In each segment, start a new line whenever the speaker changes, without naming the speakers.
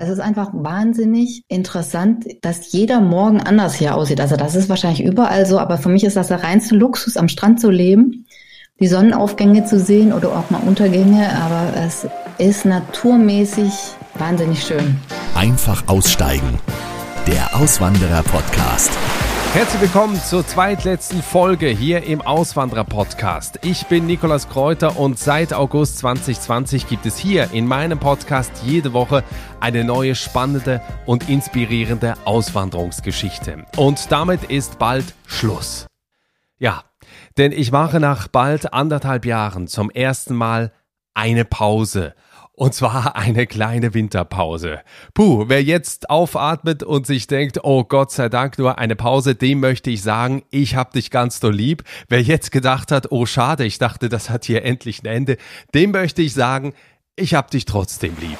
Es ist einfach wahnsinnig interessant, dass jeder Morgen anders hier aussieht. Also das ist wahrscheinlich überall so, aber für mich ist das der reinste Luxus, am Strand zu leben, die Sonnenaufgänge zu sehen oder auch mal Untergänge, aber es ist naturmäßig wahnsinnig schön.
Einfach aussteigen. Der Auswanderer-Podcast.
Herzlich willkommen zur zweitletzten Folge hier im Auswanderer-Podcast. Ich bin Nikolas Kräuter und seit August 2020 gibt es hier in meinem Podcast jede Woche eine neue spannende und inspirierende Auswanderungsgeschichte. Und damit ist bald Schluss. Ja, denn ich mache nach bald anderthalb Jahren zum ersten Mal eine Pause. Und zwar eine kleine Winterpause. Puh, wer jetzt aufatmet und sich denkt, oh Gott sei Dank nur eine Pause, dem möchte ich sagen, ich hab dich ganz so lieb. Wer jetzt gedacht hat, oh schade, ich dachte, das hat hier endlich ein Ende, dem möchte ich sagen, ich hab dich trotzdem lieb.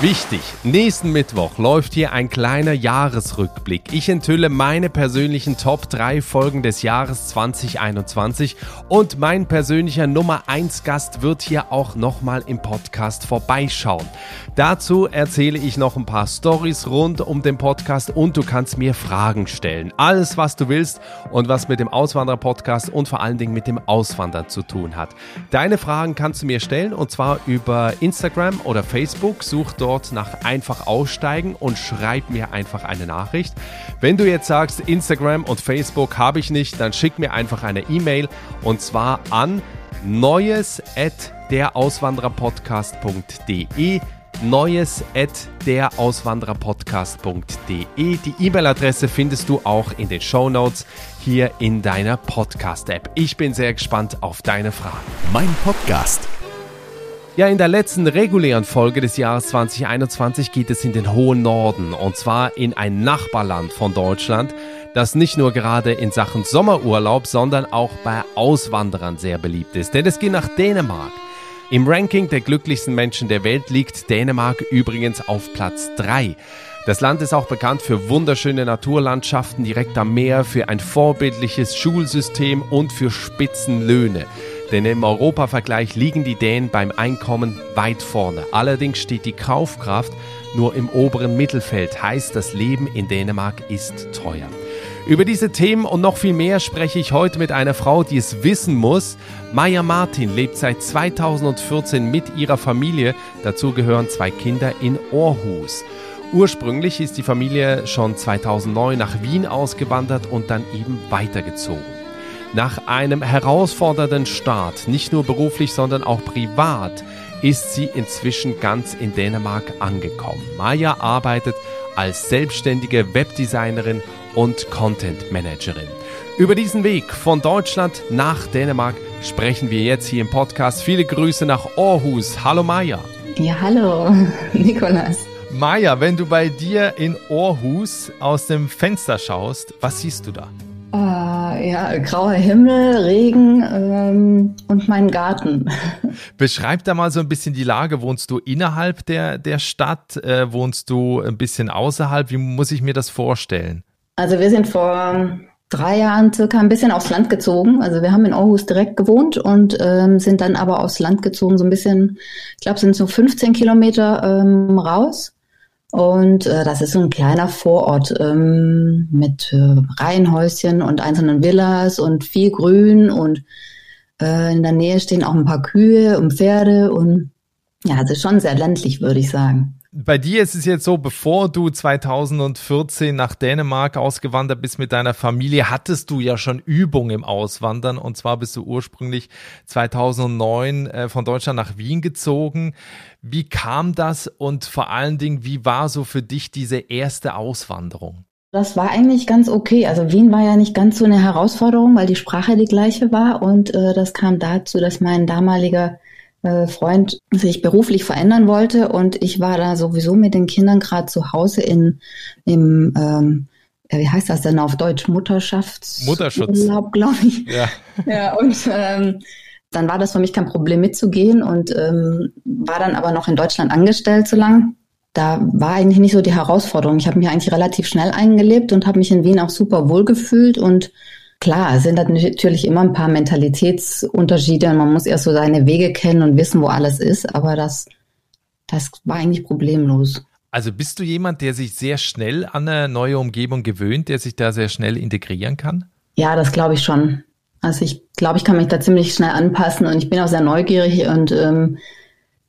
Wichtig, nächsten Mittwoch läuft hier ein kleiner Jahresrückblick. Ich enthülle meine persönlichen Top 3 Folgen des Jahres 2021 und mein persönlicher Nummer 1 Gast wird hier auch nochmal im Podcast vorbeischauen. Dazu erzähle ich noch ein paar Stories rund um den Podcast und du kannst mir Fragen stellen. Alles, was du willst und was mit dem Auswanderer-Podcast und vor allen Dingen mit dem Auswandern zu tun hat. Deine Fragen kannst du mir stellen und zwar über Instagram oder Facebook. Such dort dort nach einfach aussteigen und schreib mir einfach eine Nachricht. Wenn du jetzt sagst, Instagram und Facebook habe ich nicht, dann schick mir einfach eine E-Mail und zwar an neues at derauswandererpodcast.de neues at derauswandererpodcast.de. Die E-Mail-Adresse findest du auch in den Show Notes hier in deiner Podcast-App. Ich bin sehr gespannt auf deine Fragen.
Mein Podcast
ja, in der letzten regulären Folge des Jahres 2021 geht es in den hohen Norden und zwar in ein Nachbarland von Deutschland, das nicht nur gerade in Sachen Sommerurlaub, sondern auch bei Auswanderern sehr beliebt ist. Denn es geht nach Dänemark. Im Ranking der glücklichsten Menschen der Welt liegt Dänemark übrigens auf Platz 3. Das Land ist auch bekannt für wunderschöne Naturlandschaften direkt am Meer, für ein vorbildliches Schulsystem und für Spitzenlöhne. Denn im Europavergleich liegen die Dänen beim Einkommen weit vorne. Allerdings steht die Kaufkraft nur im oberen Mittelfeld, heißt das Leben in Dänemark ist teuer. Über diese Themen und noch viel mehr spreche ich heute mit einer Frau, die es wissen muss. Maya Martin lebt seit 2014 mit ihrer Familie. Dazu gehören zwei Kinder in Aarhus. Ursprünglich ist die Familie schon 2009 nach Wien ausgewandert und dann eben weitergezogen. Nach einem herausfordernden Start, nicht nur beruflich, sondern auch privat, ist sie inzwischen ganz in Dänemark angekommen. Maya arbeitet als selbstständige Webdesignerin und Content Managerin. Über diesen Weg von Deutschland nach Dänemark sprechen wir jetzt hier im Podcast. Viele Grüße nach Aarhus. Hallo Maya.
Ja, hallo, Nikolas.
Maya, wenn du bei dir in Aarhus aus dem Fenster schaust, was siehst du da?
Äh, ja, grauer Himmel, Regen ähm, und mein Garten.
Beschreib da mal so ein bisschen die Lage. Wohnst du innerhalb der, der Stadt? Äh, wohnst du ein bisschen außerhalb? Wie muss ich mir das vorstellen?
Also wir sind vor drei Jahren circa ein bisschen aufs Land gezogen. Also wir haben in Aarhus direkt gewohnt und ähm, sind dann aber aufs Land gezogen, so ein bisschen, ich glaube, sind so 15 Kilometer ähm, raus. Und äh, das ist so ein kleiner Vorort ähm, mit äh, Reihenhäuschen und einzelnen Villas und viel Grün und äh, in der Nähe stehen auch ein paar Kühe und Pferde und ja, es ist schon sehr ländlich, würde ich sagen
bei dir ist es jetzt so, bevor du 2014 nach Dänemark ausgewandert bist mit deiner Familie, hattest du ja schon Übung im Auswandern. Und zwar bist du ursprünglich 2009 äh, von Deutschland nach Wien gezogen. Wie kam das und vor allen Dingen, wie war so für dich diese erste Auswanderung?
Das war eigentlich ganz okay. Also Wien war ja nicht ganz so eine Herausforderung, weil die Sprache die gleiche war. Und äh, das kam dazu, dass mein damaliger äh, Freund sich beruflich verändern wollte und ich war da sowieso mit den Kindern gerade zu Hause in im ähm, wie heißt das denn auf Deutsch Mutterschafts
Mutterschutz
glaube ich ja ja und ähm, dann war das für mich kein Problem mitzugehen und ähm, war dann aber noch in Deutschland angestellt so lang da war eigentlich nicht so die Herausforderung ich habe mich eigentlich relativ schnell eingelebt und habe mich in Wien auch super wohl gefühlt und Klar, es sind natürlich immer ein paar Mentalitätsunterschiede und man muss erst so seine Wege kennen und wissen, wo alles ist, aber das, das war eigentlich problemlos.
Also bist du jemand, der sich sehr schnell an eine neue Umgebung gewöhnt, der sich da sehr schnell integrieren kann?
Ja, das glaube ich schon. Also ich glaube, ich kann mich da ziemlich schnell anpassen und ich bin auch sehr neugierig und ähm,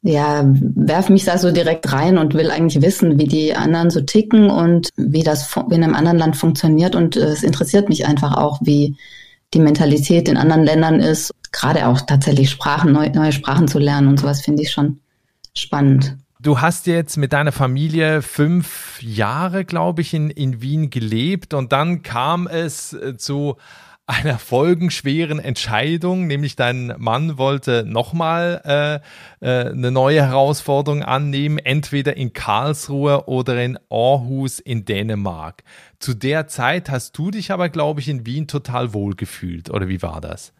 ja, werf mich da so direkt rein und will eigentlich wissen, wie die anderen so ticken und wie das in einem anderen Land funktioniert. Und äh, es interessiert mich einfach auch, wie die Mentalität in anderen Ländern ist. Gerade auch tatsächlich Sprachen, neu, neue Sprachen zu lernen und sowas finde ich schon spannend.
Du hast jetzt mit deiner Familie fünf Jahre, glaube ich, in, in Wien gelebt und dann kam es äh, zu einer folgenschweren Entscheidung, nämlich dein Mann wollte nochmal äh, äh, eine neue Herausforderung annehmen, entweder in Karlsruhe oder in Aarhus in Dänemark. Zu der Zeit hast du dich aber, glaube ich, in Wien total wohl gefühlt, oder wie war das?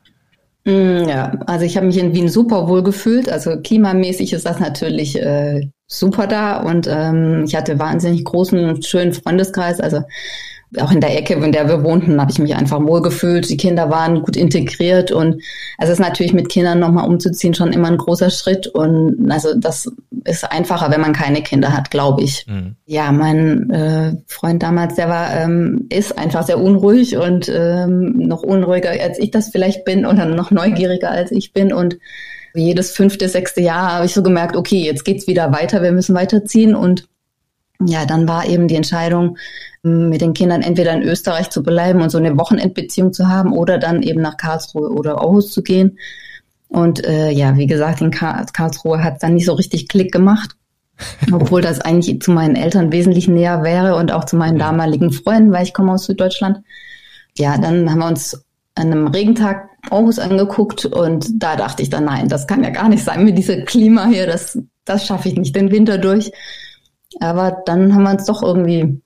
Mm, ja, also ich habe mich in Wien super wohl gefühlt. Also klimamäßig ist das natürlich äh, super da und ähm, ich hatte wahnsinnig großen, schönen Freundeskreis. Also auch in der Ecke, in der wir wohnten, habe ich mich einfach wohl gefühlt. Die Kinder waren gut integriert und es ist natürlich mit Kindern nochmal umzuziehen schon immer ein großer Schritt und also das ist einfacher, wenn man keine Kinder hat, glaube ich. Mhm. Ja, mein äh, Freund damals, der war ähm, ist einfach sehr unruhig und ähm, noch unruhiger als ich das vielleicht bin oder noch neugieriger als ich bin und jedes fünfte, sechste Jahr habe ich so gemerkt, okay, jetzt geht's wieder weiter, wir müssen weiterziehen und ja, dann war eben die Entscheidung, mit den Kindern entweder in Österreich zu bleiben und so eine Wochenendbeziehung zu haben oder dann eben nach Karlsruhe oder Aarhus zu gehen. Und äh, ja, wie gesagt, in Kar Karlsruhe hat es dann nicht so richtig Klick gemacht, obwohl das eigentlich zu meinen Eltern wesentlich näher wäre und auch zu meinen damaligen Freunden, weil ich komme aus Süddeutschland. Ja, dann haben wir uns an einem Regentag Aarhus angeguckt und da dachte ich dann, nein, das kann ja gar nicht sein mit diesem Klima hier, das, das schaffe ich nicht den Winter durch. Aber dann haben wir uns doch irgendwie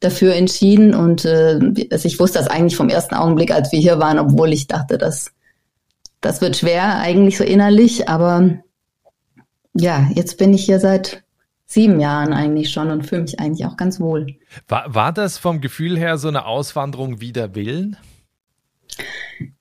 dafür entschieden und äh, also ich wusste das eigentlich vom ersten Augenblick, als wir hier waren, obwohl ich dachte, dass das wird schwer eigentlich so innerlich, aber ja, jetzt bin ich hier seit sieben Jahren eigentlich schon und fühle mich eigentlich auch ganz wohl.
War, war das vom Gefühl her so eine Auswanderung wider Willen?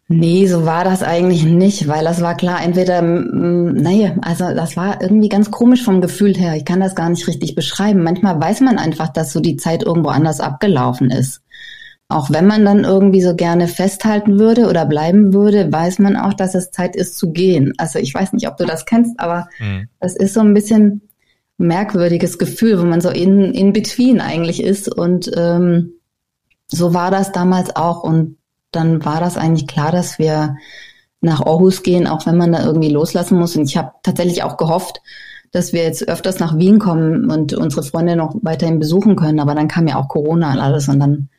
Nee, so war das eigentlich nicht, weil das war klar, entweder, naja, also das war irgendwie ganz komisch vom Gefühl her. Ich kann das gar nicht richtig beschreiben. Manchmal weiß man einfach, dass so die Zeit irgendwo anders abgelaufen ist. Auch wenn man dann irgendwie so gerne festhalten würde oder bleiben würde, weiß man auch, dass es Zeit ist zu gehen. Also ich weiß nicht, ob du das kennst, aber mhm. das ist so ein bisschen merkwürdiges Gefühl, wo man so in, in between eigentlich ist. Und ähm, so war das damals auch. Und dann war das eigentlich klar, dass wir nach Aarhus gehen, auch wenn man da irgendwie loslassen muss. Und ich habe tatsächlich auch gehofft, dass wir jetzt öfters nach Wien kommen und unsere Freunde noch weiterhin besuchen können. Aber dann kam ja auch Corona und alles und dann,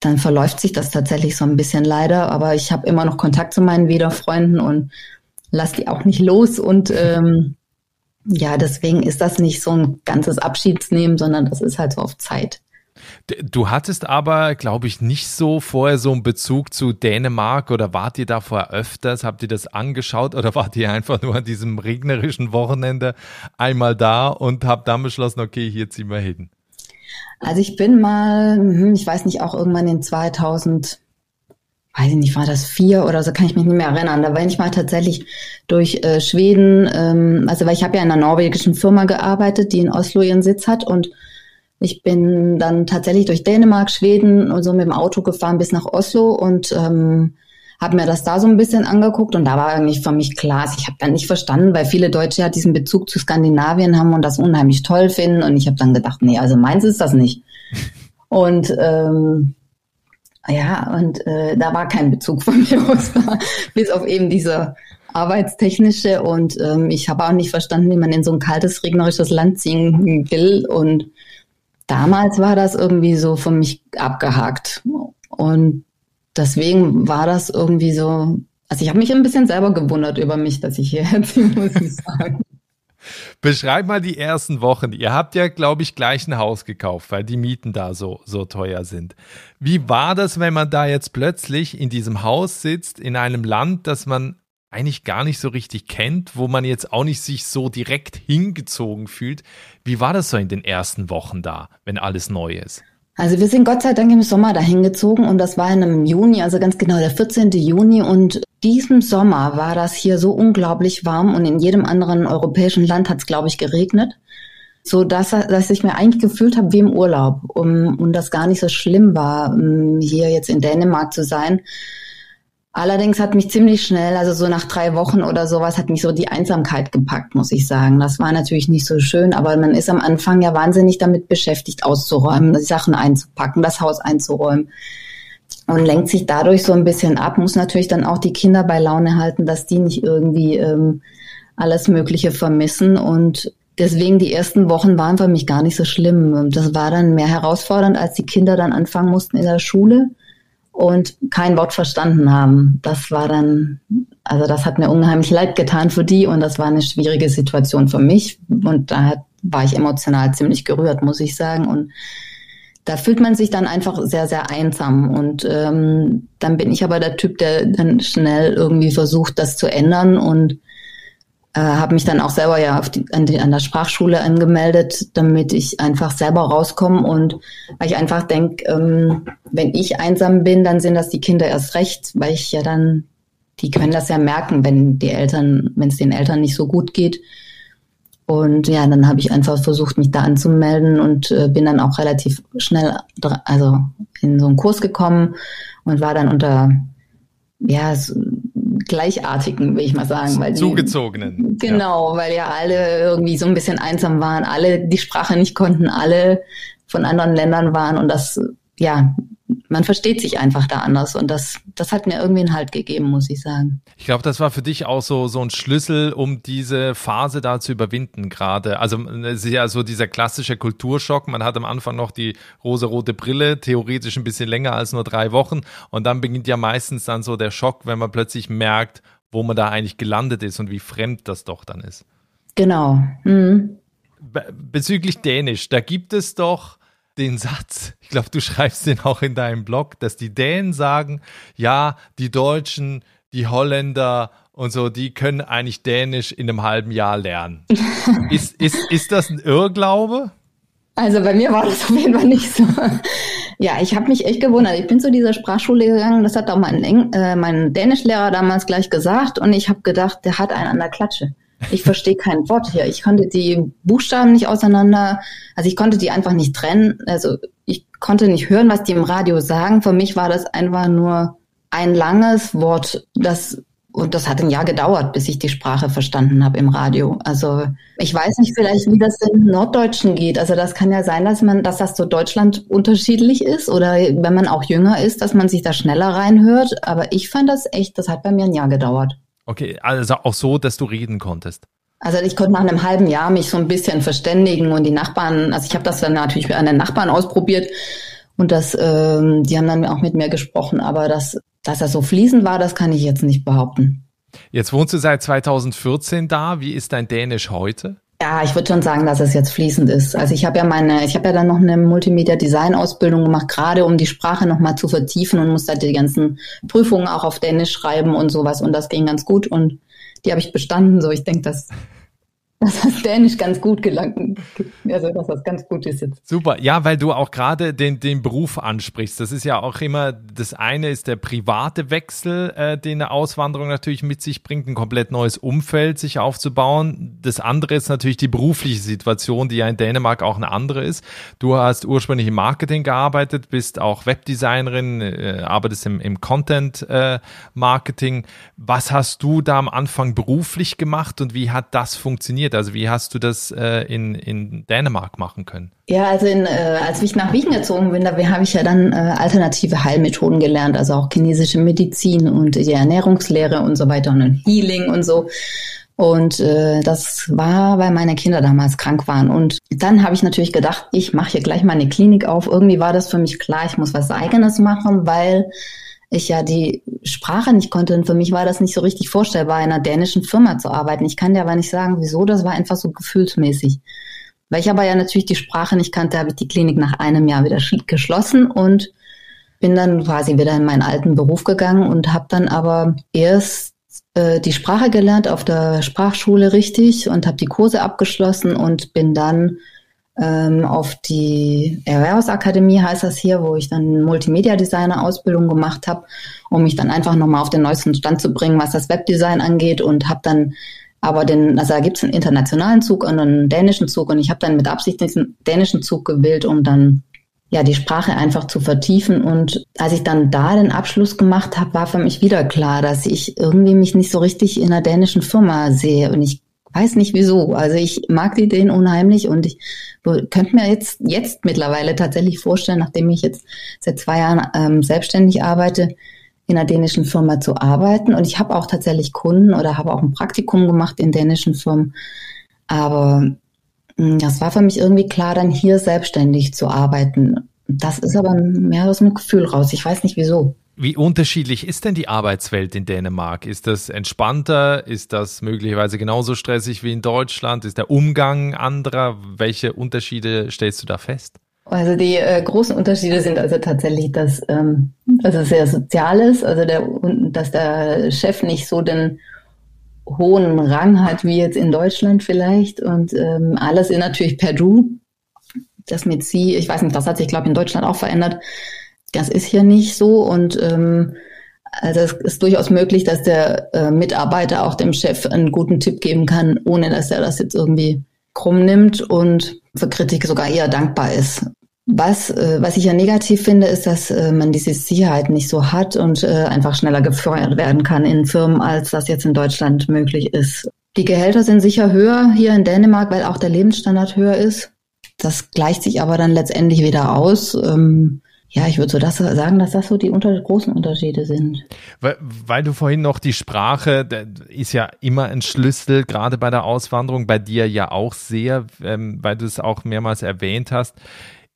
dann verläuft sich das tatsächlich so ein bisschen leider. Aber ich habe immer noch Kontakt zu meinen Wiederfreunden und lass die auch nicht los. Und ähm, ja, deswegen ist das nicht so ein ganzes Abschiedsnehmen, sondern das ist halt so auf Zeit.
Du hattest aber, glaube ich, nicht so vorher so einen Bezug zu Dänemark oder wart ihr da vorher öfters? Habt ihr das angeschaut oder wart ihr einfach nur an diesem regnerischen Wochenende einmal da und habt dann beschlossen, okay, hier ziehen wir hin?
Also ich bin mal, hm, ich weiß nicht, auch irgendwann in 2000, weiß ich nicht, war das vier oder so, kann ich mich nicht mehr erinnern. Da war ich mal tatsächlich durch äh, Schweden, ähm, also weil ich habe ja in einer norwegischen Firma gearbeitet, die in Oslo ihren Sitz hat und ich bin dann tatsächlich durch Dänemark, Schweden und so mit dem Auto gefahren bis nach Oslo und ähm, habe mir das da so ein bisschen angeguckt und da war eigentlich für mich klar, ich habe dann nicht verstanden, weil viele Deutsche ja diesen Bezug zu Skandinavien haben und das unheimlich toll finden und ich habe dann gedacht, nee, also meins ist das nicht. Und ähm, ja, und äh, da war kein Bezug von mir aus, bis auf eben diese arbeitstechnische und ähm, ich habe auch nicht verstanden, wie man in so ein kaltes, regnerisches Land ziehen will und damals war das irgendwie so für mich abgehakt. Und deswegen war das irgendwie so, also ich habe mich ein bisschen selber gewundert über mich, dass ich hierher ziehe, muss ich sagen.
Beschreib mal die ersten Wochen. Ihr habt ja, glaube ich, gleich ein Haus gekauft, weil die Mieten da so, so teuer sind. Wie war das, wenn man da jetzt plötzlich in diesem Haus sitzt, in einem Land, das man eigentlich gar nicht so richtig kennt, wo man jetzt auch nicht sich so direkt hingezogen fühlt. Wie war das so in den ersten Wochen da, wenn alles neu ist?
Also wir sind Gott sei Dank im Sommer dahin gezogen und das war in einem Juni, also ganz genau der 14. Juni und diesem Sommer war das hier so unglaublich warm und in jedem anderen europäischen Land hat es, glaube ich, geregnet. so dass, dass ich mir eigentlich gefühlt habe wie im Urlaub um, und das gar nicht so schlimm war, um hier jetzt in Dänemark zu sein. Allerdings hat mich ziemlich schnell, also so nach drei Wochen oder sowas, hat mich so die Einsamkeit gepackt, muss ich sagen. Das war natürlich nicht so schön, aber man ist am Anfang ja wahnsinnig damit beschäftigt, auszuräumen, die Sachen einzupacken, das Haus einzuräumen und lenkt sich dadurch so ein bisschen ab, muss natürlich dann auch die Kinder bei Laune halten, dass die nicht irgendwie ähm, alles Mögliche vermissen und deswegen die ersten Wochen waren für mich gar nicht so schlimm. Das war dann mehr herausfordernd, als die Kinder dann anfangen mussten in der Schule und kein Wort verstanden haben. Das war dann, also das hat mir unheimlich leid getan für die und das war eine schwierige Situation für mich und da war ich emotional ziemlich gerührt, muss ich sagen und da fühlt man sich dann einfach sehr, sehr einsam. Und ähm, dann bin ich aber der Typ, der dann schnell irgendwie versucht, das zu ändern und äh, habe mich dann auch selber ja die, an, die, an der Sprachschule angemeldet, damit ich einfach selber rauskomme und weil ich einfach denke, ähm, wenn ich einsam bin, dann sind das die Kinder erst recht, weil ich ja dann, die können das ja merken, wenn die Eltern, wenn es den Eltern nicht so gut geht. Und ja, dann habe ich einfach versucht, mich da anzumelden und äh, bin dann auch relativ schnell, also in so einen Kurs gekommen und war dann unter ja so gleichartigen, will ich mal sagen,
weil die, zugezogenen.
Genau, ja. weil ja alle irgendwie so ein bisschen einsam waren, alle die Sprache nicht konnten, alle von anderen Ländern waren und das ja man versteht sich einfach da anders und das, das hat mir irgendwie einen Halt gegeben, muss ich sagen.
Ich glaube, das war für dich auch so, so ein Schlüssel, um diese Phase da zu überwinden gerade. Also es ist ja so dieser klassische Kulturschock. Man hat am Anfang noch die rosa-rote Brille, theoretisch ein bisschen länger als nur drei Wochen und dann beginnt ja meistens dann so der Schock, wenn man plötzlich merkt, wo man da eigentlich gelandet ist und wie fremd das doch dann ist.
Genau. Mhm.
Bezüglich Dänisch, da gibt es doch den Satz, ich glaube, du schreibst den auch in deinem Blog, dass die Dänen sagen, ja, die Deutschen, die Holländer und so, die können eigentlich Dänisch in einem halben Jahr lernen. ist, ist, ist das ein Irrglaube?
Also bei mir war das auf jeden Fall nicht so. Ja, ich habe mich echt gewundert. Ich bin zu dieser Sprachschule gegangen, das hat auch mein, Eng äh, mein Dänischlehrer damals gleich gesagt und ich habe gedacht, der hat einen an der Klatsche. Ich verstehe kein Wort hier. Ich konnte die Buchstaben nicht auseinander, also ich konnte die einfach nicht trennen. Also ich konnte nicht hören, was die im Radio sagen. Für mich war das einfach nur ein langes Wort, das und das hat ein Jahr gedauert, bis ich die Sprache verstanden habe im Radio. Also ich weiß nicht vielleicht, wie das in Norddeutschen geht. Also das kann ja sein, dass man, dass das so Deutschland unterschiedlich ist oder wenn man auch jünger ist, dass man sich da schneller reinhört. Aber ich fand das echt, das hat bei mir ein Jahr gedauert.
Okay, also auch so, dass du reden konntest.
Also ich konnte nach einem halben Jahr mich so ein bisschen verständigen und die Nachbarn, also ich habe das dann natürlich an den Nachbarn ausprobiert und das, ähm, die haben dann auch mit mir gesprochen, aber das, dass das so fließend war, das kann ich jetzt nicht behaupten.
Jetzt wohnst du seit 2014 da. Wie ist dein Dänisch heute?
Ja, ich würde schon sagen, dass es jetzt fließend ist. Also ich habe ja meine, ich habe ja dann noch eine Multimedia Design Ausbildung gemacht, gerade um die Sprache nochmal zu vertiefen und musste halt die ganzen Prüfungen auch auf Dänisch schreiben und sowas und das ging ganz gut und die habe ich bestanden. So, ich denke, dass dass das Dänisch ganz gut gelangt, also dass das ganz gut ist jetzt.
Super, ja, weil du auch gerade den, den Beruf ansprichst. Das ist ja auch immer, das eine ist der private Wechsel, äh, den eine Auswanderung natürlich mit sich bringt, ein komplett neues Umfeld sich aufzubauen. Das andere ist natürlich die berufliche Situation, die ja in Dänemark auch eine andere ist. Du hast ursprünglich im Marketing gearbeitet, bist auch Webdesignerin, äh, arbeitest im, im Content äh. Was hast du da am Anfang beruflich gemacht und wie hat das funktioniert? Funktioniert? Also wie hast du das äh, in, in Dänemark machen können?
Ja, also in, äh, als ich nach Wien gezogen bin, da habe ich ja dann äh, alternative Heilmethoden gelernt, also auch chinesische Medizin und die Ernährungslehre und so weiter und Healing und so. Und äh, das war, weil meine Kinder damals krank waren. Und dann habe ich natürlich gedacht, ich mache hier gleich mal eine Klinik auf. Irgendwie war das für mich klar, ich muss was eigenes machen, weil ich ja die Sprache nicht konnte. Und für mich war das nicht so richtig vorstellbar, in einer dänischen Firma zu arbeiten. Ich kann dir aber nicht sagen, wieso. Das war einfach so gefühlsmäßig. Weil ich aber ja natürlich die Sprache nicht kannte, habe ich die Klinik nach einem Jahr wieder geschlossen und bin dann quasi wieder in meinen alten Beruf gegangen und habe dann aber erst äh, die Sprache gelernt auf der Sprachschule richtig und habe die Kurse abgeschlossen und bin dann ähm, auf die Erwerbsakademie heißt das hier, wo ich dann Multimedia-Designer-Ausbildung gemacht habe, um mich dann einfach nochmal auf den neuesten Stand zu bringen, was das Webdesign angeht und habe dann Aber den, also da gibt es einen internationalen Zug und einen dänischen Zug und ich habe dann mit Absicht diesen dänischen Zug gewählt, um dann ja die Sprache einfach zu vertiefen. Und als ich dann da den Abschluss gemacht habe, war für mich wieder klar, dass ich irgendwie mich nicht so richtig in einer dänischen Firma sehe. Und ich weiß nicht wieso. Also ich mag die Ideen unheimlich und ich könnte mir jetzt, jetzt mittlerweile tatsächlich vorstellen, nachdem ich jetzt seit zwei Jahren ähm, selbstständig arbeite, in einer dänischen Firma zu arbeiten. Und ich habe auch tatsächlich Kunden oder habe auch ein Praktikum gemacht in dänischen Firmen. Aber hm, das war für mich irgendwie klar, dann hier selbstständig zu arbeiten. Das ist aber mehr aus dem Gefühl raus. Ich weiß nicht wieso.
Wie unterschiedlich ist denn die Arbeitswelt in Dänemark? Ist das entspannter? Ist das möglicherweise genauso stressig wie in Deutschland? Ist der Umgang anderer? Welche Unterschiede stellst du da fest?
Also die äh, großen Unterschiede sind also tatsächlich, dass, ähm, es sehr sozial ist, also der, dass der Chef nicht so den hohen Rang hat wie jetzt in Deutschland vielleicht und ähm, alles ist natürlich per Du. Das mit Sie, ich weiß nicht, das hat sich glaube ich in Deutschland auch verändert das ist hier nicht so und ähm, also es ist durchaus möglich, dass der äh, Mitarbeiter auch dem Chef einen guten Tipp geben kann, ohne dass er das jetzt irgendwie krumm nimmt und für Kritik sogar eher dankbar ist. Was, äh, was ich ja negativ finde, ist, dass äh, man diese Sicherheit nicht so hat und äh, einfach schneller gefeuert werden kann in Firmen, als das jetzt in Deutschland möglich ist. Die Gehälter sind sicher höher hier in Dänemark, weil auch der Lebensstandard höher ist. Das gleicht sich aber dann letztendlich wieder aus. Ähm, ja, ich würde so das sagen, dass das so die unter großen Unterschiede sind.
Weil, weil du vorhin noch die Sprache, ist ja immer ein Schlüssel, gerade bei der Auswanderung, bei dir ja auch sehr, ähm, weil du es auch mehrmals erwähnt hast.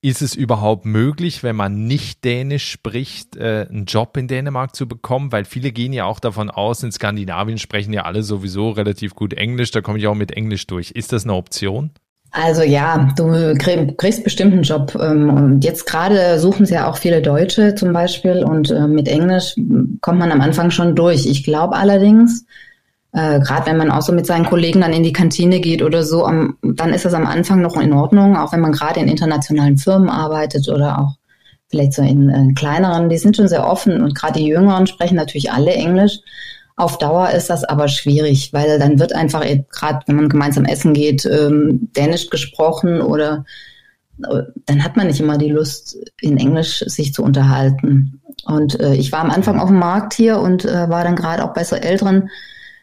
Ist es überhaupt möglich, wenn man nicht Dänisch spricht, äh, einen Job in Dänemark zu bekommen? Weil viele gehen ja auch davon aus, in Skandinavien sprechen ja alle sowieso relativ gut Englisch, da komme ich auch mit Englisch durch. Ist das eine Option?
Also ja, du kriegst bestimmt einen Job. Ähm, und jetzt gerade suchen sie ja auch viele Deutsche zum Beispiel und äh, mit Englisch kommt man am Anfang schon durch. Ich glaube allerdings, äh, gerade wenn man auch so mit seinen Kollegen dann in die Kantine geht oder so, dann ist das am Anfang noch in Ordnung, auch wenn man gerade in internationalen Firmen arbeitet oder auch vielleicht so in, in kleineren, die sind schon sehr offen und gerade die Jüngeren sprechen natürlich alle Englisch. Auf Dauer ist das aber schwierig, weil dann wird einfach, gerade wenn man gemeinsam essen geht, ähm, Dänisch gesprochen oder äh, dann hat man nicht immer die Lust, in Englisch sich zu unterhalten. Und äh, ich war am Anfang auf dem Markt hier und äh, war dann gerade auch bei so älteren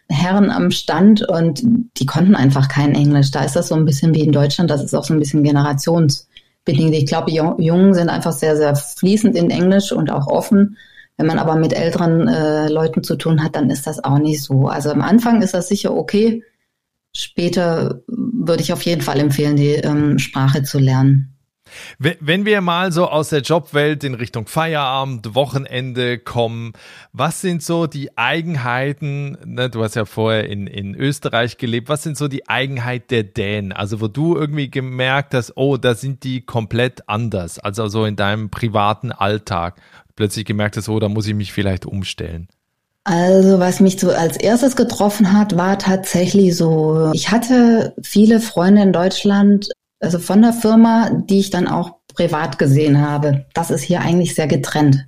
Herren am Stand und die konnten einfach kein Englisch. Da ist das so ein bisschen wie in Deutschland, das ist auch so ein bisschen generationsbedingt. Ich glaube, Jungen sind einfach sehr, sehr fließend in Englisch und auch offen. Wenn man aber mit älteren äh, Leuten zu tun hat, dann ist das auch nicht so. Also am Anfang ist das sicher okay. Später würde ich auf jeden Fall empfehlen, die ähm, Sprache zu lernen.
Wenn wir mal so aus der Jobwelt in Richtung Feierabend, Wochenende kommen, was sind so die Eigenheiten, ne, du hast ja vorher in, in Österreich gelebt, was sind so die Eigenheiten der Dänen? Also wo du irgendwie gemerkt hast, oh, da sind die komplett anders, also so in deinem privaten Alltag plötzlich gemerkt hast, oh, da muss ich mich vielleicht umstellen?
Also was mich so als erstes getroffen hat, war tatsächlich so, ich hatte viele Freunde in Deutschland, also von der Firma, die ich dann auch privat gesehen habe. Das ist hier eigentlich sehr getrennt.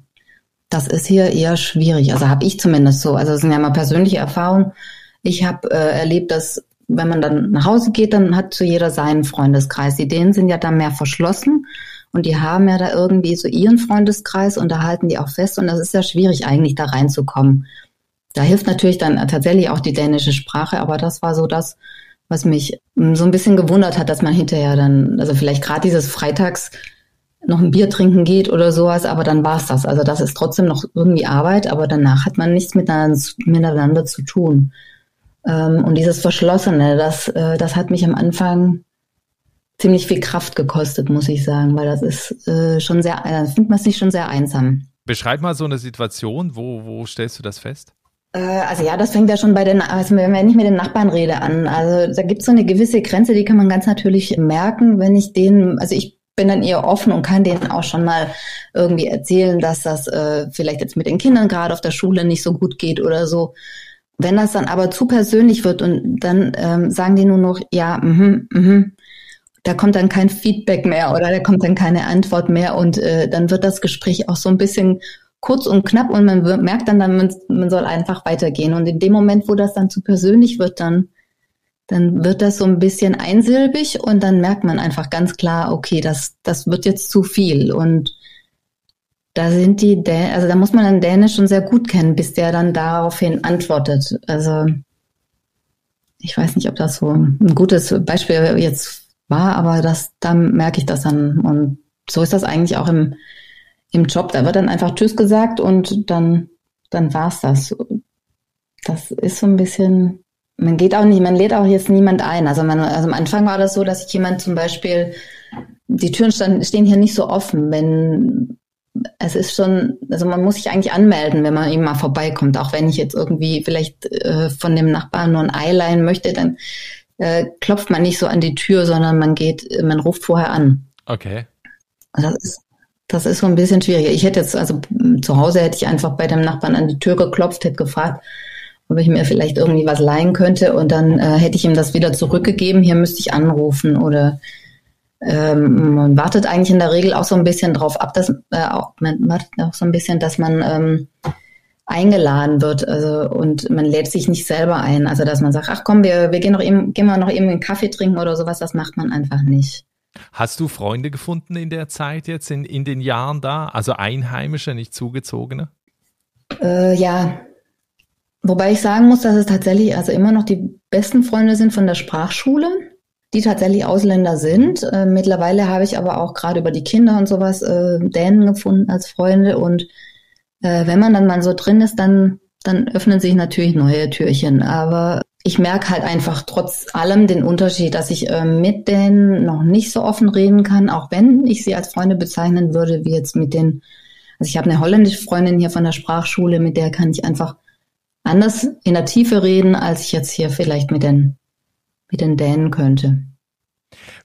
Das ist hier eher schwierig. Also habe ich zumindest so. Also das sind ja mal persönliche Erfahrungen. Ich habe äh, erlebt, dass wenn man dann nach Hause geht, dann hat zu jeder seinen Freundeskreis. Die denen sind ja dann mehr verschlossen und die haben ja da irgendwie so ihren Freundeskreis und da halten die auch fest. Und das ist ja schwierig, eigentlich da reinzukommen. Da hilft natürlich dann tatsächlich auch die dänische Sprache, aber das war so das, was mich so ein bisschen gewundert hat, dass man hinterher dann, also vielleicht gerade dieses Freitags noch ein Bier trinken geht oder sowas, aber dann war's das. Also das ist trotzdem noch irgendwie Arbeit, aber danach hat man nichts miteinander, miteinander zu tun. Ähm, und dieses Verschlossene, das, äh, das hat mich am Anfang ziemlich viel Kraft gekostet, muss ich sagen, weil das ist äh, schon sehr, äh, findet man sich schon sehr einsam.
Beschreib mal so eine Situation, wo, wo stellst du das fest?
Äh, also ja, das fängt ja schon bei den, also wenn ich mit den Nachbarn rede an. Also da gibt es so eine gewisse Grenze, die kann man ganz natürlich merken, wenn ich denen, also ich bin dann eher offen und kann denen auch schon mal irgendwie erzählen, dass das äh, vielleicht jetzt mit den Kindern gerade auf der Schule nicht so gut geht oder so. Wenn das dann aber zu persönlich wird und dann ähm, sagen die nur noch, ja, mhm, mhm, da kommt dann kein Feedback mehr oder da kommt dann keine Antwort mehr und äh, dann wird das Gespräch auch so ein bisschen kurz und knapp und man merkt dann, dann man, man soll einfach weitergehen. Und in dem Moment, wo das dann zu persönlich wird, dann dann wird das so ein bisschen einsilbig und dann merkt man einfach ganz klar, okay, das, das wird jetzt zu viel. Und da sind die, Dä also da muss man dann Dänisch schon sehr gut kennen, bis der dann daraufhin antwortet. Also ich weiß nicht, ob das so ein gutes Beispiel jetzt war, aber das, da merke ich das dann. Und so ist das eigentlich auch im, im Job. Da wird dann einfach Tschüss gesagt und dann, dann war's das. Das ist so ein bisschen, man geht auch nicht, man lädt auch jetzt niemand ein. Also, man, also am Anfang war das so, dass ich jemand zum Beispiel, die Türen stand, stehen hier nicht so offen, wenn es ist schon, also man muss sich eigentlich anmelden, wenn man eben mal vorbeikommt. Auch wenn ich jetzt irgendwie vielleicht äh, von dem Nachbarn nur ein Ei leihen möchte, dann äh, klopft man nicht so an die Tür, sondern man geht, man ruft vorher an.
Okay.
Das ist, das ist so ein bisschen schwierig. Ich hätte jetzt, also zu Hause hätte ich einfach bei dem Nachbarn an die Tür geklopft, hätte gefragt, ob ich mir vielleicht irgendwie was leihen könnte und dann äh, hätte ich ihm das wieder zurückgegeben. Hier müsste ich anrufen oder ähm, man wartet eigentlich in der Regel auch so ein bisschen drauf ab, dass äh, auch, man wartet auch so ein bisschen, dass man ähm, eingeladen wird also, und man lädt sich nicht selber ein. Also dass man sagt, ach komm, wir, wir gehen noch eben, gehen wir noch eben einen Kaffee trinken oder sowas, das macht man einfach nicht.
Hast du Freunde gefunden in der Zeit jetzt, in, in den Jahren da? Also Einheimische, nicht Zugezogene?
Äh, ja, Wobei ich sagen muss, dass es tatsächlich also immer noch die besten Freunde sind von der Sprachschule, die tatsächlich Ausländer sind. Äh, mittlerweile habe ich aber auch gerade über die Kinder und sowas äh, Dänen gefunden als Freunde. Und äh, wenn man dann mal so drin ist, dann, dann öffnen sich natürlich neue Türchen. Aber ich merke halt einfach trotz allem den Unterschied, dass ich äh, mit denen noch nicht so offen reden kann, auch wenn ich sie als Freunde bezeichnen würde, wie jetzt mit den, also ich habe eine holländische Freundin hier von der Sprachschule, mit der kann ich einfach anders in der Tiefe reden, als ich jetzt hier vielleicht mit den, mit den Dänen könnte.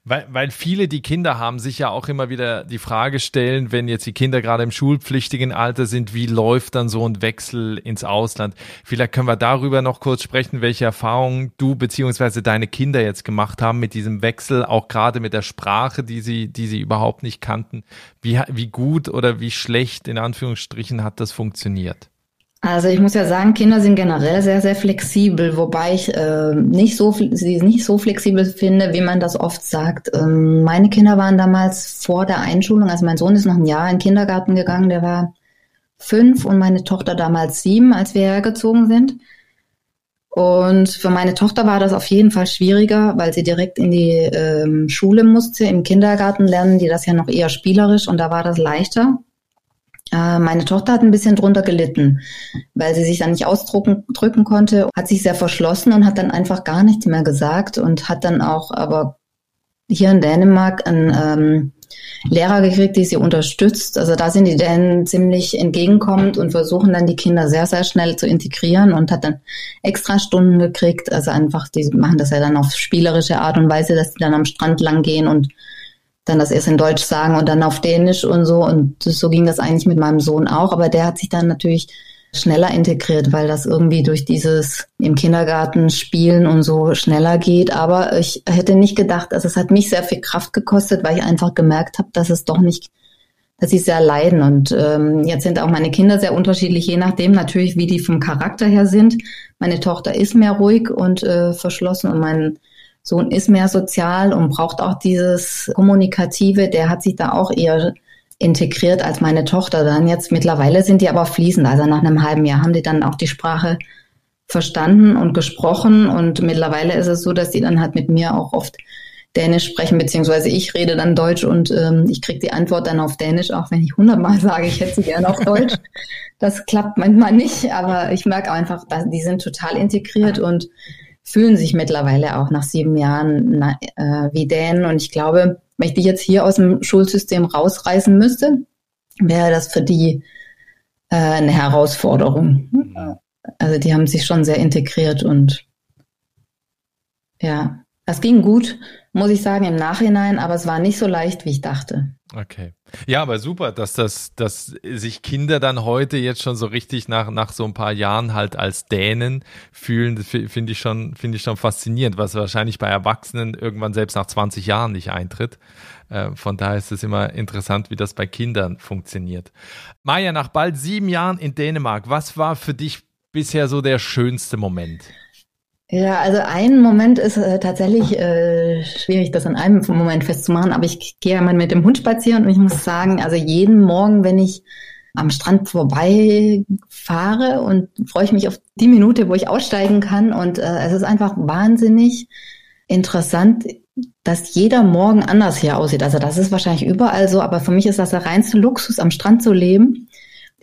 Weil, weil viele, die Kinder haben, sich ja auch immer wieder die Frage stellen, wenn jetzt die Kinder gerade im schulpflichtigen Alter sind, wie läuft dann so ein Wechsel ins Ausland? Vielleicht können wir darüber noch kurz sprechen, welche Erfahrungen du beziehungsweise deine Kinder jetzt gemacht haben mit diesem Wechsel, auch gerade mit der Sprache, die sie, die sie überhaupt nicht kannten. Wie, wie gut oder wie schlecht in Anführungsstrichen hat das funktioniert?
Also ich muss ja sagen, Kinder sind generell sehr, sehr flexibel, wobei ich äh, nicht so sie nicht so flexibel finde, wie man das oft sagt. Ähm, meine Kinder waren damals vor der Einschulung, also mein Sohn ist noch ein Jahr in den Kindergarten gegangen, der war fünf und meine Tochter damals sieben, als wir hergezogen sind. Und für meine Tochter war das auf jeden Fall schwieriger, weil sie direkt in die ähm, Schule musste. Im Kindergarten lernen die das ja noch eher spielerisch und da war das leichter. Äh, meine Tochter hat ein bisschen drunter gelitten, weil sie sich dann nicht ausdrücken drücken konnte, hat sich sehr verschlossen und hat dann einfach gar nichts mehr gesagt und hat dann auch aber hier in Dänemark einen ähm, Lehrer gekriegt, die sie unterstützt. Also da sind die Dänen ziemlich entgegenkommend und versuchen dann die Kinder sehr, sehr schnell zu integrieren und hat dann extra Stunden gekriegt. Also einfach, die machen das ja dann auf spielerische Art und Weise, dass die dann am Strand lang gehen und dann das erst in Deutsch sagen und dann auf Dänisch und so. Und so ging das eigentlich mit meinem Sohn auch. Aber der hat sich dann natürlich schneller integriert, weil das irgendwie durch dieses im Kindergarten spielen und so schneller geht. Aber ich hätte nicht gedacht, also es hat mich sehr viel Kraft gekostet, weil ich einfach gemerkt habe, dass es doch nicht, dass sie sehr leiden. Und ähm, jetzt sind auch meine Kinder sehr unterschiedlich, je nachdem natürlich, wie die vom Charakter her sind. Meine Tochter ist mehr ruhig und äh, verschlossen und mein Sohn ist mehr sozial und braucht auch dieses Kommunikative. Der hat sich da auch eher integriert als meine Tochter dann. Jetzt mittlerweile sind die aber fließend. Also nach einem halben Jahr haben die dann auch die Sprache verstanden und gesprochen. Und mittlerweile ist es so, dass die dann halt mit mir auch oft Dänisch sprechen, beziehungsweise ich rede dann Deutsch und ähm, ich kriege die Antwort dann auf Dänisch, auch wenn ich hundertmal sage, ich hätte sie gerne auf Deutsch. Das klappt manchmal nicht, aber ich merke einfach, die sind total integriert und fühlen sich mittlerweile auch nach sieben Jahren na, äh, wie Dänen. Und ich glaube, wenn ich die jetzt hier aus dem Schulsystem rausreißen müsste, wäre das für die äh, eine Herausforderung. Also die haben sich schon sehr integriert und ja, das ging gut, muss ich sagen, im Nachhinein, aber es war nicht so leicht, wie ich dachte.
Okay. Ja, aber super, dass das, dass sich Kinder dann heute jetzt schon so richtig nach, nach so ein paar Jahren halt als Dänen fühlen, finde ich schon, finde ich schon faszinierend, was wahrscheinlich bei Erwachsenen irgendwann selbst nach 20 Jahren nicht eintritt. Äh, von daher ist es immer interessant, wie das bei Kindern funktioniert. Maja, nach bald sieben Jahren in Dänemark, was war für dich bisher so der schönste Moment?
Ja, also ein Moment ist äh, tatsächlich äh, schwierig, das in einem Moment festzumachen, aber ich gehe einmal mit dem Hund spazieren und ich muss sagen, also jeden Morgen, wenn ich am Strand vorbeifahre und freue ich mich auf die Minute, wo ich aussteigen kann und äh, es ist einfach wahnsinnig interessant, dass jeder Morgen anders hier aussieht. Also das ist wahrscheinlich überall so, aber für mich ist das der reinste Luxus, am Strand zu leben,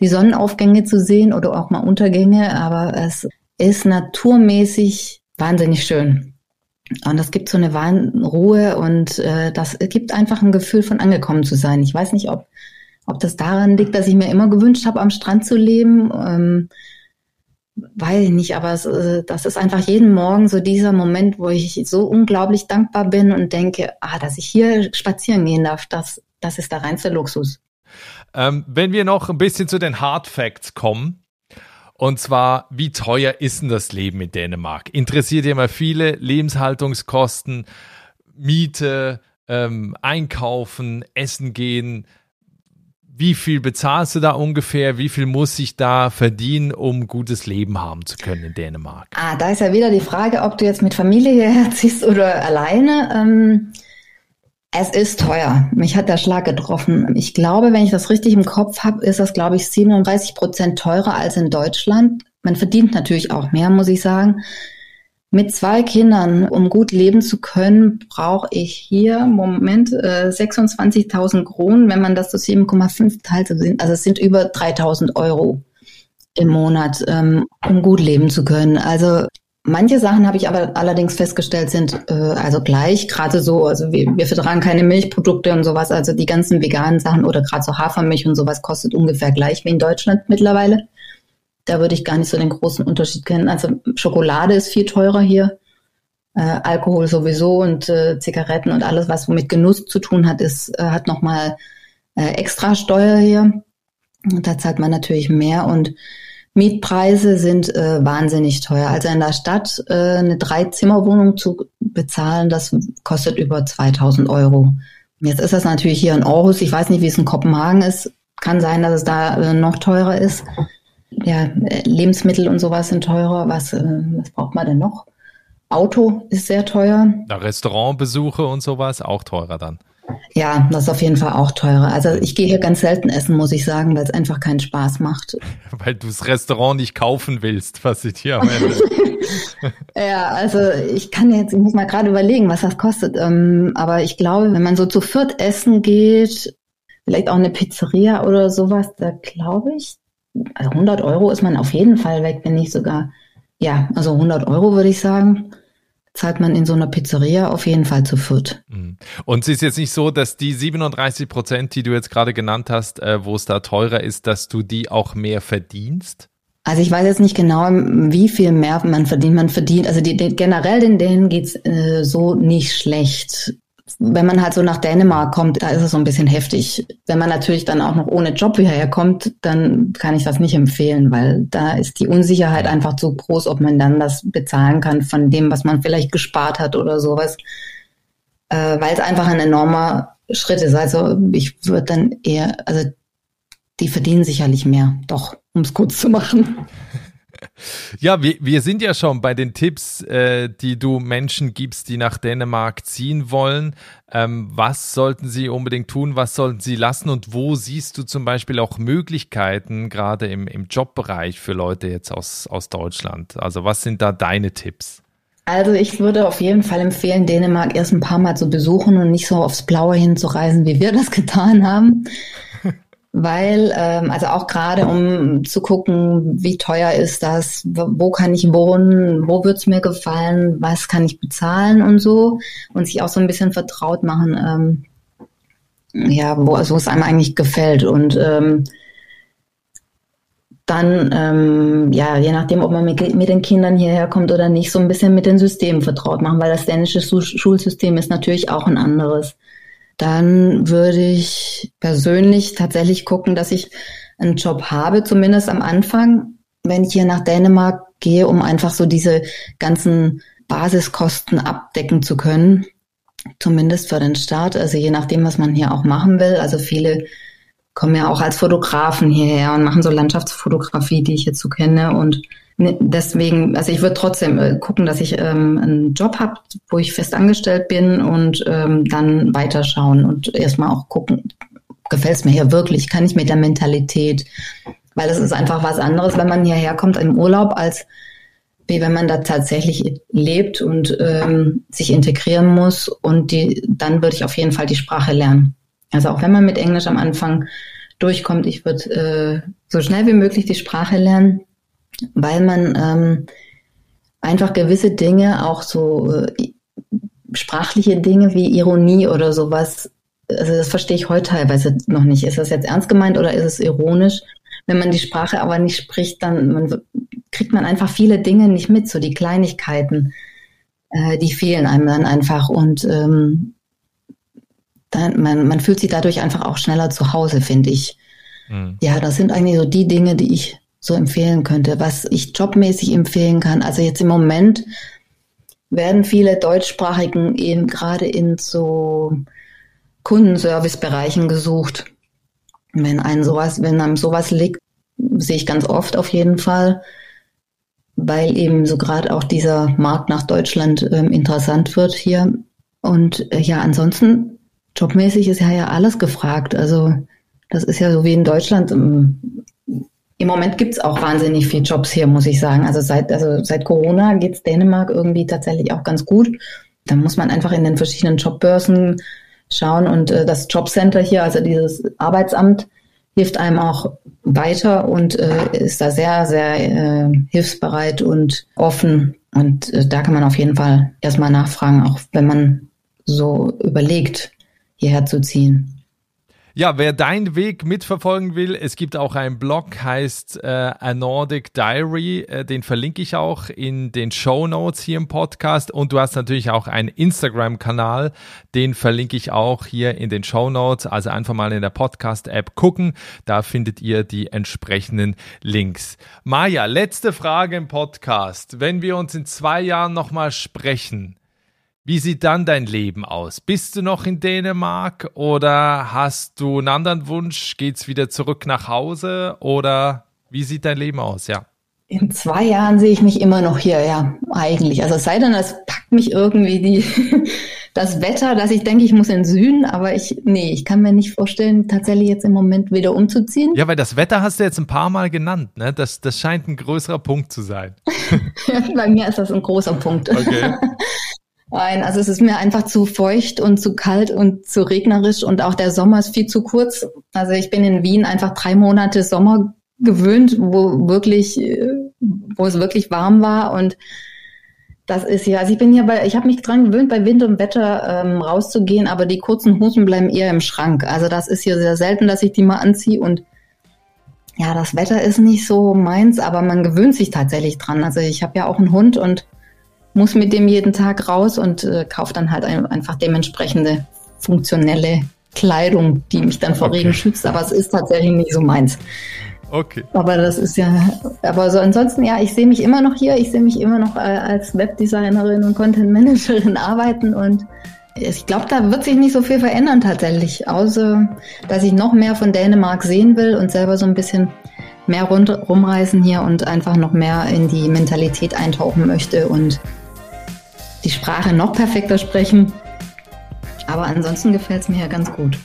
die Sonnenaufgänge zu sehen oder auch mal Untergänge, aber es ist naturmäßig wahnsinnig schön. Und das gibt so eine Ruhe und äh, das gibt einfach ein Gefühl von angekommen zu sein. Ich weiß nicht, ob, ob das daran liegt, dass ich mir immer gewünscht habe, am Strand zu leben. Ähm, weiß ich nicht, aber es, äh, das ist einfach jeden Morgen so dieser Moment, wo ich so unglaublich dankbar bin und denke, ah, dass ich hier spazieren gehen darf, das, das ist der reinste Luxus.
Ähm, wenn wir noch ein bisschen zu den Hard Facts kommen, und zwar, wie teuer ist denn das Leben in Dänemark? Interessiert ja mal viele Lebenshaltungskosten, Miete, ähm, Einkaufen, Essen gehen. Wie viel bezahlst du da ungefähr? Wie viel muss ich da verdienen, um gutes Leben haben zu können in Dänemark?
Ah, da ist ja wieder die Frage, ob du jetzt mit Familie hierher ziehst oder alleine. Ähm, es ist teuer. Mich hat der Schlag getroffen. Ich glaube, wenn ich das richtig im Kopf habe, ist das, glaube ich, 37 Prozent teurer als in Deutschland. Man verdient natürlich auch mehr, muss ich sagen. Mit zwei Kindern, um gut leben zu können, brauche ich hier, Moment, äh, 26.000 Kronen. Wenn man das zu 7,5 teilt, also es sind über 3.000 Euro im Monat, ähm, um gut leben zu können. Also Manche Sachen habe ich aber allerdings festgestellt, sind äh, also gleich, gerade so, also wir, wir vertragen keine Milchprodukte und sowas, also die ganzen veganen Sachen oder gerade so Hafermilch und sowas kostet ungefähr gleich wie in Deutschland mittlerweile. Da würde ich gar nicht so den großen Unterschied kennen. Also Schokolade ist viel teurer hier, äh, Alkohol sowieso und äh, Zigaretten und alles, was mit Genuss zu tun hat, ist, äh, hat nochmal äh, extra Steuer hier. Und da zahlt man natürlich mehr und Mietpreise sind äh, wahnsinnig teuer. Also in der Stadt äh, eine Dreizimmerwohnung zu bezahlen, das kostet über 2000 Euro. Jetzt ist das natürlich hier in Aarhus. Ich weiß nicht, wie es in Kopenhagen ist. Kann sein, dass es da äh, noch teurer ist. Ja, äh, Lebensmittel und sowas sind teurer. Was, äh, was braucht man denn noch? Auto ist sehr teuer.
Ja, Restaurantbesuche und sowas auch teurer dann.
Ja, das ist auf jeden Fall auch teurer. Also ich gehe hier ganz selten essen, muss ich sagen, weil es einfach keinen Spaß macht.
Weil du das Restaurant nicht kaufen willst, was ich hier am Ende.
ja, also ich kann jetzt, ich muss mal gerade überlegen, was das kostet. Ähm, aber ich glaube, wenn man so zu viert essen geht, vielleicht auch eine Pizzeria oder sowas, da glaube ich, also 100 Euro ist man auf jeden Fall weg, wenn nicht sogar, ja, also 100 Euro würde ich sagen zahlt man in so einer Pizzeria auf jeden Fall zu viert. Mhm.
Und es ist jetzt nicht so, dass die 37 Prozent, die du jetzt gerade genannt hast, äh, wo es da teurer ist, dass du die auch mehr verdienst?
Also ich weiß jetzt nicht genau, wie viel mehr man verdient. Man verdient, also die, die, generell in denen geht's äh, so nicht schlecht wenn man halt so nach Dänemark kommt, da ist es so ein bisschen heftig. Wenn man natürlich dann auch noch ohne Job hierher kommt, dann kann ich das nicht empfehlen, weil da ist die Unsicherheit einfach zu groß, ob man dann das bezahlen kann von dem, was man vielleicht gespart hat oder sowas. Äh, weil es einfach ein enormer Schritt ist. Also ich würde dann eher, also die verdienen sicherlich mehr, doch, um es kurz zu machen.
Ja, wir, wir sind ja schon bei den Tipps, äh, die du Menschen gibst, die nach Dänemark ziehen wollen. Ähm, was sollten sie unbedingt tun? Was sollten sie lassen? Und wo siehst du zum Beispiel auch Möglichkeiten, gerade im, im Jobbereich für Leute jetzt aus, aus Deutschland? Also was sind da deine Tipps?
Also ich würde auf jeden Fall empfehlen, Dänemark erst ein paar Mal zu besuchen und nicht so aufs Blaue hinzureisen, wie wir das getan haben weil, ähm, also auch gerade um zu gucken, wie teuer ist das, wo kann ich wohnen, wo wird's mir gefallen, was kann ich bezahlen und so. Und sich auch so ein bisschen vertraut machen, ähm, ja, wo also es einem eigentlich gefällt. Und ähm, dann, ähm, ja, je nachdem, ob man mit, mit den Kindern hierher kommt oder nicht, so ein bisschen mit den Systemen vertraut machen, weil das dänische Schulsystem ist natürlich auch ein anderes dann würde ich persönlich tatsächlich gucken, dass ich einen Job habe, zumindest am Anfang, wenn ich hier nach Dänemark gehe, um einfach so diese ganzen Basiskosten abdecken zu können. Zumindest für den Start, also je nachdem, was man hier auch machen will. Also viele kommen ja auch als Fotografen hierher und machen so Landschaftsfotografie, die ich jetzt so kenne. Und ne, deswegen, also ich würde trotzdem äh, gucken, dass ich ähm, einen Job habe, wo ich fest angestellt bin und ähm, dann weiterschauen und erstmal auch gucken, gefällt es mir hier wirklich, kann ich mit der Mentalität, weil es ist einfach was anderes, wenn man hierher kommt im Urlaub, als wie wenn man da tatsächlich lebt und ähm, sich integrieren muss. Und die, dann würde ich auf jeden Fall die Sprache lernen. Also auch wenn man mit Englisch am Anfang durchkommt, ich würde äh, so schnell wie möglich die Sprache lernen, weil man ähm, einfach gewisse Dinge, auch so äh, sprachliche Dinge wie Ironie oder sowas, also das verstehe ich heute teilweise noch nicht. Ist das jetzt ernst gemeint oder ist es ironisch? Wenn man die Sprache aber nicht spricht, dann man, kriegt man einfach viele Dinge nicht mit, so die Kleinigkeiten, äh, die fehlen einem dann einfach. Und ähm, dann, man, man fühlt sich dadurch einfach auch schneller zu Hause, finde ich. Mhm. Ja, das sind eigentlich so die Dinge, die ich so empfehlen könnte, was ich jobmäßig empfehlen kann. Also jetzt im Moment werden viele Deutschsprachigen eben gerade in so Kundenservicebereichen gesucht. Wenn einem sowas, wenn einem sowas liegt, sehe ich ganz oft auf jeden Fall, weil eben so gerade auch dieser Markt nach Deutschland ähm, interessant wird hier. Und äh, ja, ansonsten jobmäßig ist ja ja alles gefragt. Also das ist ja so wie in Deutschland. Ähm, Im Moment gibt's auch wahnsinnig viele Jobs hier, muss ich sagen. Also seit, also seit Corona geht's Dänemark irgendwie tatsächlich auch ganz gut. Da muss man einfach in den verschiedenen Jobbörsen schauen und äh, das Jobcenter hier, also dieses Arbeitsamt, hilft einem auch weiter und äh, ist da sehr, sehr äh, hilfsbereit und offen. Und äh, da kann man auf jeden Fall erstmal nachfragen, auch wenn man so überlegt, hierher zu ziehen.
Ja, wer deinen Weg mitverfolgen will, es gibt auch einen Blog, heißt äh, A Nordic Diary, äh, den verlinke ich auch in den Show Notes hier im Podcast und du hast natürlich auch einen Instagram-Kanal, den verlinke ich auch hier in den Show Notes, also einfach mal in der Podcast-App gucken, da findet ihr die entsprechenden Links. Maja, letzte Frage im Podcast. Wenn wir uns in zwei Jahren nochmal sprechen, wie sieht dann dein Leben aus? Bist du noch in Dänemark oder hast du einen anderen Wunsch? Geht's wieder zurück nach Hause oder wie sieht dein Leben aus? Ja.
In zwei Jahren sehe ich mich immer noch hier, ja, eigentlich. Also es sei denn, es packt mich irgendwie die, das Wetter, dass ich denke, ich muss in den Süden, aber ich, nee, ich kann mir nicht vorstellen, tatsächlich jetzt im Moment wieder umzuziehen.
Ja, weil das Wetter hast du jetzt ein paar Mal genannt, ne? Das, das scheint ein größerer Punkt zu sein.
Bei mir ist das ein großer Punkt. Okay. Nein, also es ist mir einfach zu feucht und zu kalt und zu regnerisch und auch der Sommer ist viel zu kurz. Also ich bin in Wien einfach drei Monate Sommer gewöhnt, wo wirklich, wo es wirklich warm war und das ist ja, also ich bin hier bei, ich habe mich dran gewöhnt, bei Wind und Wetter ähm, rauszugehen, aber die kurzen Hosen bleiben eher im Schrank. Also das ist hier sehr selten, dass ich die mal anziehe und ja, das Wetter ist nicht so meins, aber man gewöhnt sich tatsächlich dran. Also ich habe ja auch einen Hund und muss mit dem jeden Tag raus und äh, kaufe dann halt ein, einfach dementsprechende funktionelle Kleidung, die mich dann vor okay. Regen schützt. Aber es ist tatsächlich nicht so meins.
Okay.
Aber das ist ja, aber so ansonsten, ja, ich sehe mich immer noch hier, ich sehe mich immer noch äh, als Webdesignerin und Content Managerin arbeiten und ich glaube, da wird sich nicht so viel verändern tatsächlich, außer dass ich noch mehr von Dänemark sehen will und selber so ein bisschen mehr rund, rumreisen hier und einfach noch mehr in die Mentalität eintauchen möchte und die Sprache noch perfekter sprechen. Aber ansonsten gefällt es mir ja ganz gut.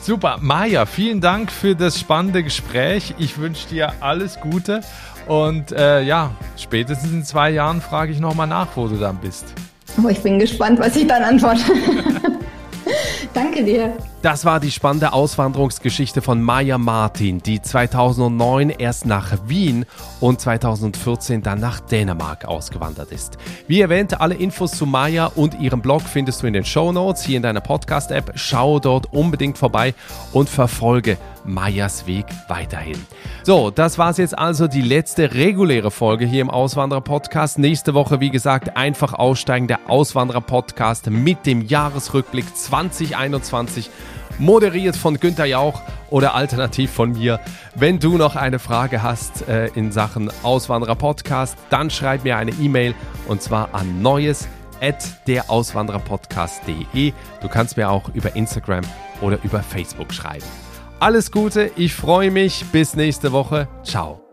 Super. Maja, vielen Dank für das spannende Gespräch. Ich wünsche dir alles Gute. Und äh, ja, spätestens in zwei Jahren frage ich nochmal nach, wo du dann bist.
Oh, ich bin gespannt, was ich dann antworte. Danke dir.
Das war die spannende Auswanderungsgeschichte von Maya Martin, die 2009 erst nach Wien und 2014 dann nach Dänemark ausgewandert ist. Wie erwähnt, alle Infos zu Maya und ihrem Blog findest du in den Show Notes hier in deiner Podcast-App. Schau dort unbedingt vorbei und verfolge Mayas Weg weiterhin. So, das war's jetzt also die letzte reguläre Folge hier im Auswanderer Podcast. Nächste Woche, wie gesagt, einfach aussteigen der Auswanderer Podcast mit dem Jahresrückblick 2021 moderiert von Günther Jauch oder alternativ von mir. Wenn du noch eine Frage hast äh, in Sachen Auswanderer Podcast, dann schreib mir eine E-Mail und zwar an neues at derauswandererpodcast.de. Du kannst mir auch über Instagram oder über Facebook schreiben.
Alles Gute, ich freue mich. Bis nächste Woche. Ciao.